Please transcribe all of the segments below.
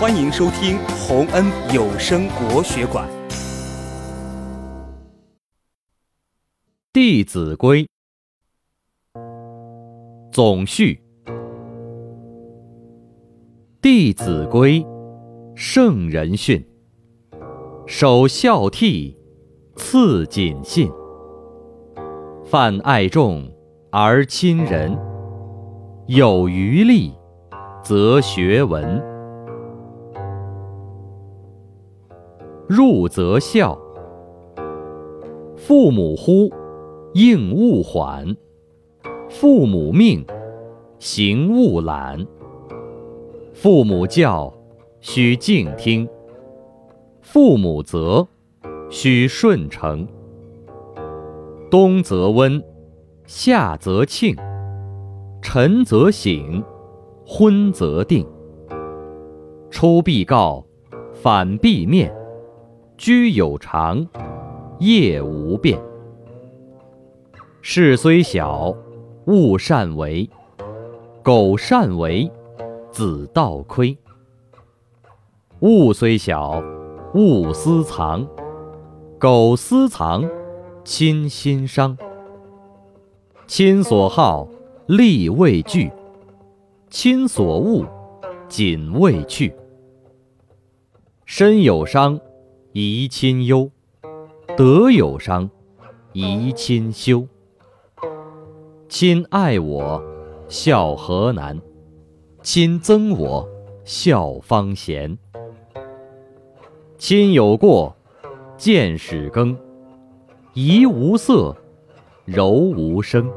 欢迎收听洪恩有声国学馆《弟子规》总序。《弟子规》，圣人训。首孝悌，次谨信。泛爱众而亲仁，有余力，则学文。入则孝，父母呼，应勿缓；父母命，行勿懒；父母教，须敬听；父母责，须顺承。冬则温，夏则庆，晨则省，昏则定。出必告，反必面。居有常，业无变。事虽小，勿擅为；苟擅为，子道亏。物虽小，勿私藏；苟私藏，亲心伤。亲所好，力为具；亲所恶，谨为去。身有伤。贻亲忧，德有伤；贻亲羞。亲爱我，孝何难；亲憎我，孝方贤。亲有过，谏使更；怡无色，柔无声。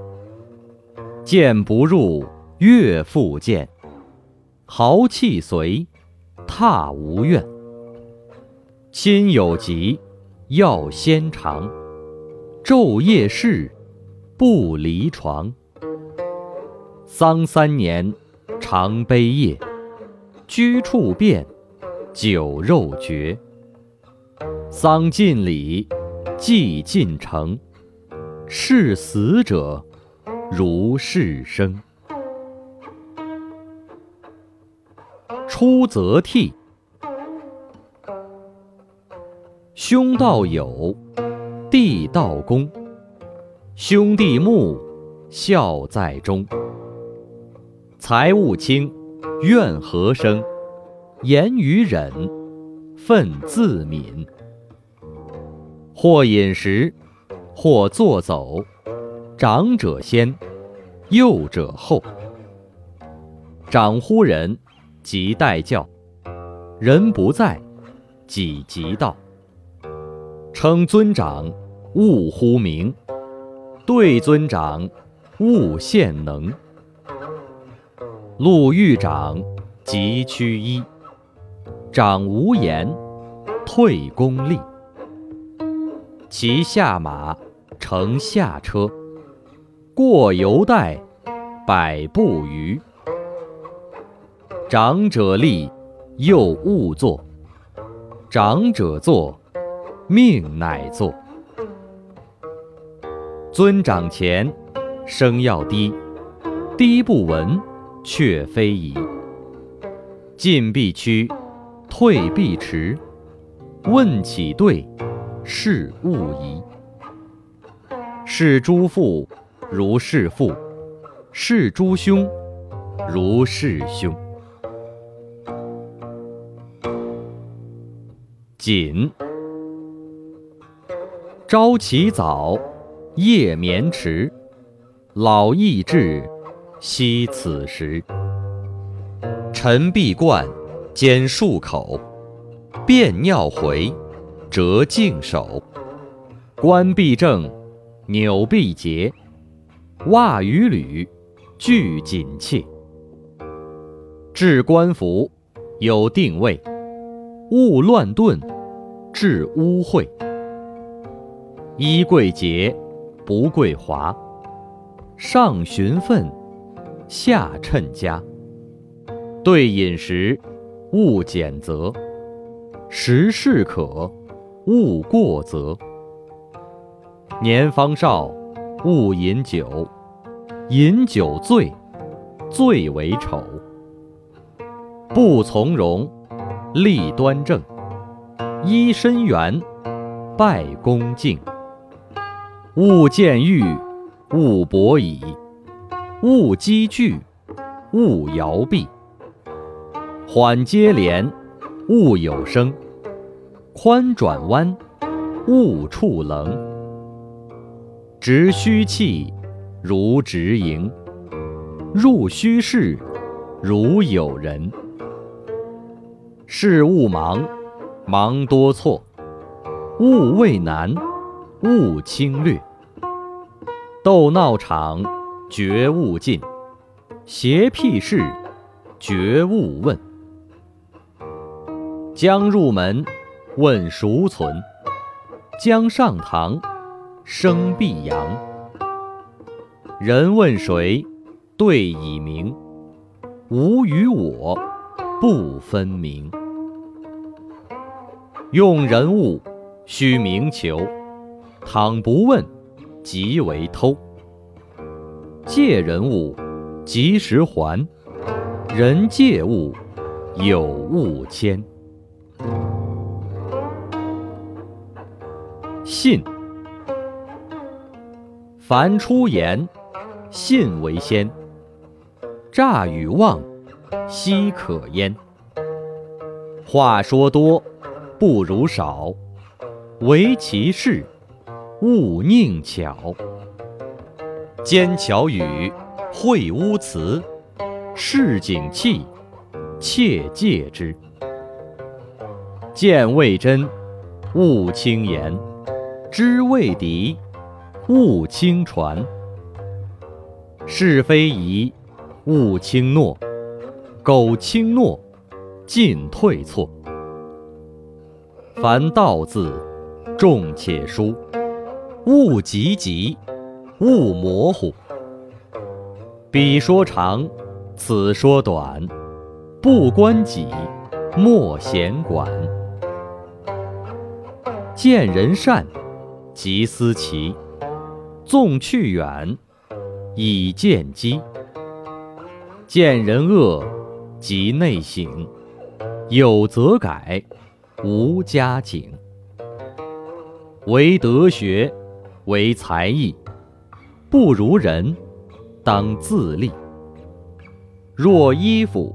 谏不入，悦复谏；豪气随，挞无怨。心有疾，药先尝；昼夜侍，不离床。丧三年，常悲夜；居处变，酒肉绝。丧尽礼，祭尽诚。视死者，如视生。出则悌。兄道友，弟道恭。兄弟睦，孝在中。财物轻，怨何生？言语忍，忿自泯。或饮食，或坐走，长者先，幼者后。长呼人，即待教；人不在，己即到。称尊长，勿呼名；对尊长，勿献能。路遇长，即趋揖；长无言，退恭立。骑下马，乘下车，过犹待，百步余。长者立，幼勿坐；长者坐。命乃作。尊长前，声要低，低不闻，却非宜。进必趋，退必迟。问起对，事勿疑。是诸父如是父，是诸兄如是兄。谨。朝起早，夜眠迟，老易至，惜此时。晨必冠，兼漱口，便尿回，折净手。冠必正，纽必结，袜与履俱紧切。置冠服，有定位，勿乱顿，致污秽。衣贵洁，不贵华。上循分，下称家。对饮食，勿拣择；食适可，勿过则。年方少，勿饮酒；饮酒醉，最为丑。不从容，立端正，揖深圆，拜恭敬。勿见欲，勿博倚，勿积聚，勿摇臂。缓接连，勿有声；宽转弯，勿触棱。直虚气，如直盈；入虚室，如有人。事勿忙，忙多错；勿畏难，勿轻略。斗闹场，绝勿近；邪僻事，绝勿问。将入门，问孰存；将上堂，声必扬。人问谁，对以明；吾与我，不分明。用人物，须明求；倘不问，即为偷。借人物，及时还；人借物，有物迁。信，凡出言，信为先。诈与妄，奚可焉？话说多。不如少，唯其事，勿佞巧。奸巧语，秽污辞，市井气，切戒之。见未真，勿轻言；知未敌，勿轻传。是非疑，勿轻诺；苟轻诺，进退错。凡道字，重且疏，勿急急，勿模糊。彼说长，此说短，不关己，莫闲管。见人善，即思齐；纵去远，以见机。见人恶，即内省；有则改。无加警。唯德学，为才艺，不如人，当自立。若衣服，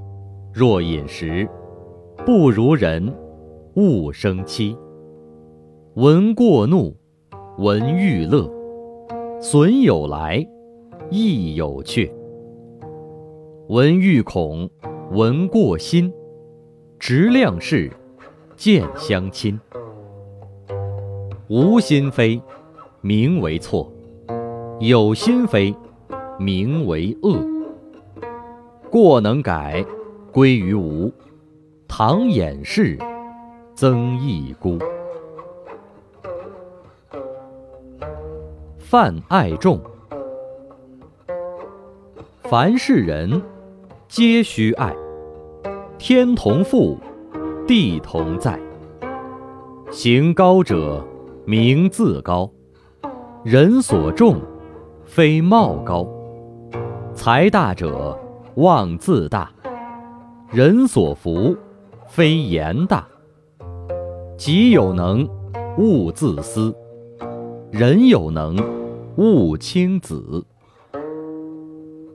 若饮食，不如人，勿生戚。闻过怒，闻欲乐，损有来，益有去。闻欲恐，闻过心，直量事。见相亲，无心非，名为错；有心非，名为恶。过能改，归于无；唐掩饰，增益孤。泛爱众，凡是人，皆须爱。天同覆。地同在，行高者名自高，人所重非貌高；财大者望自大，人所福非言大。己有能，勿自私；人有能，勿轻子。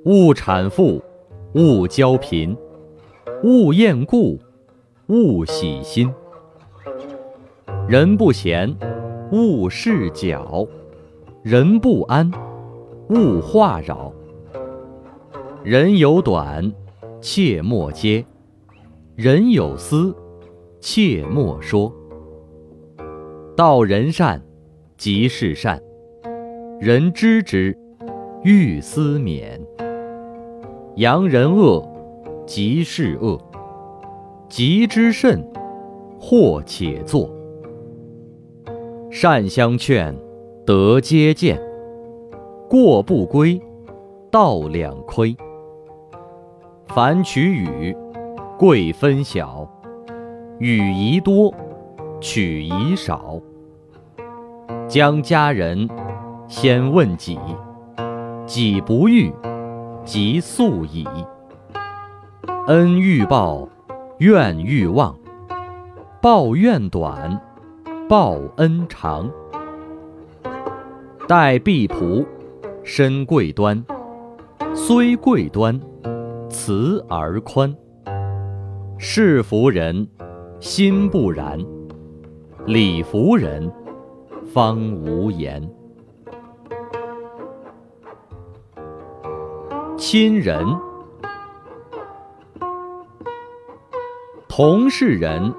勿产妇，勿骄贫，勿厌故。勿喜心，人不闲，勿事搅；人不安，勿话扰。人有短，切莫揭；人有私，切莫说。道人善，即是善；人知之，欲思勉。扬人恶，即是恶。急之甚，或且作。善相劝，德皆见；过不归，道两亏。凡取与，贵分晓；与宜多，取宜少。将家人，先问己；己不欲，即速矣。恩欲报。怨欲忘，报怨短，报恩长。待婢仆，身贵端，虽贵端，慈而宽。事服人，心不然；礼服人，方无言。亲人，同是人，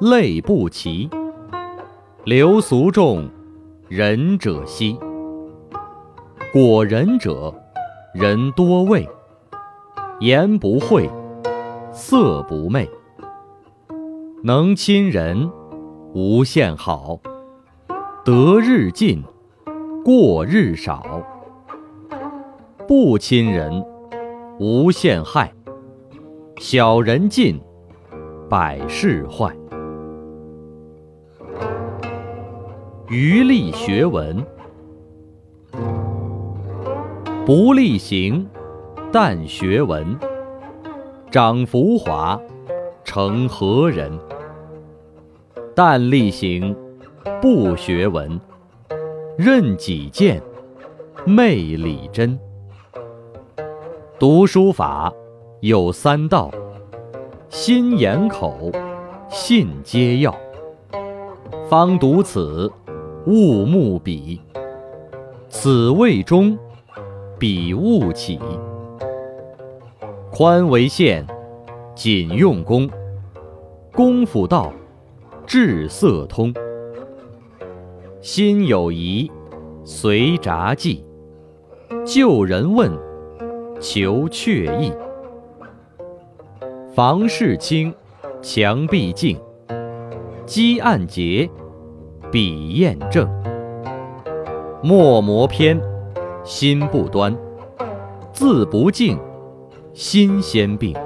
类不齐。流俗众，仁者稀。果仁者，人多畏。言不讳。色不昧，能亲人，无限好；得日进，过日少。不亲人，无限害；小人尽，百事坏。余力学文，不力行，但学文。长浮华，成何人？但力行，不学文，任己见，昧理真。读书法有三道：心眼口，信皆要。方读此，勿慕彼。此谓中，彼勿起。宽为限，谨用功。功夫到，志色通。心有疑，随札记。旧人问，求确意。房事清，墙壁净。积案洁，笔砚正。墨磨偏，心不端。字不敬。心先病，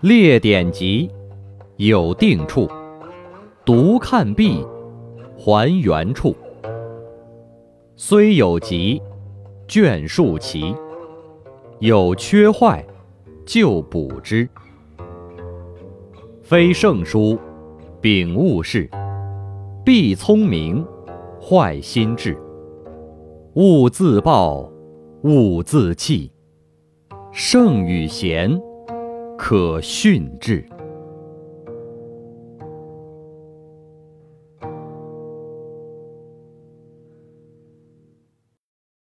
列典籍，有定处；读看毕，还原处。虽有疾，卷数齐；有缺坏，就补之。非圣书，秉物事；必聪明，坏心智。勿自暴，勿自弃。圣与贤，可训致。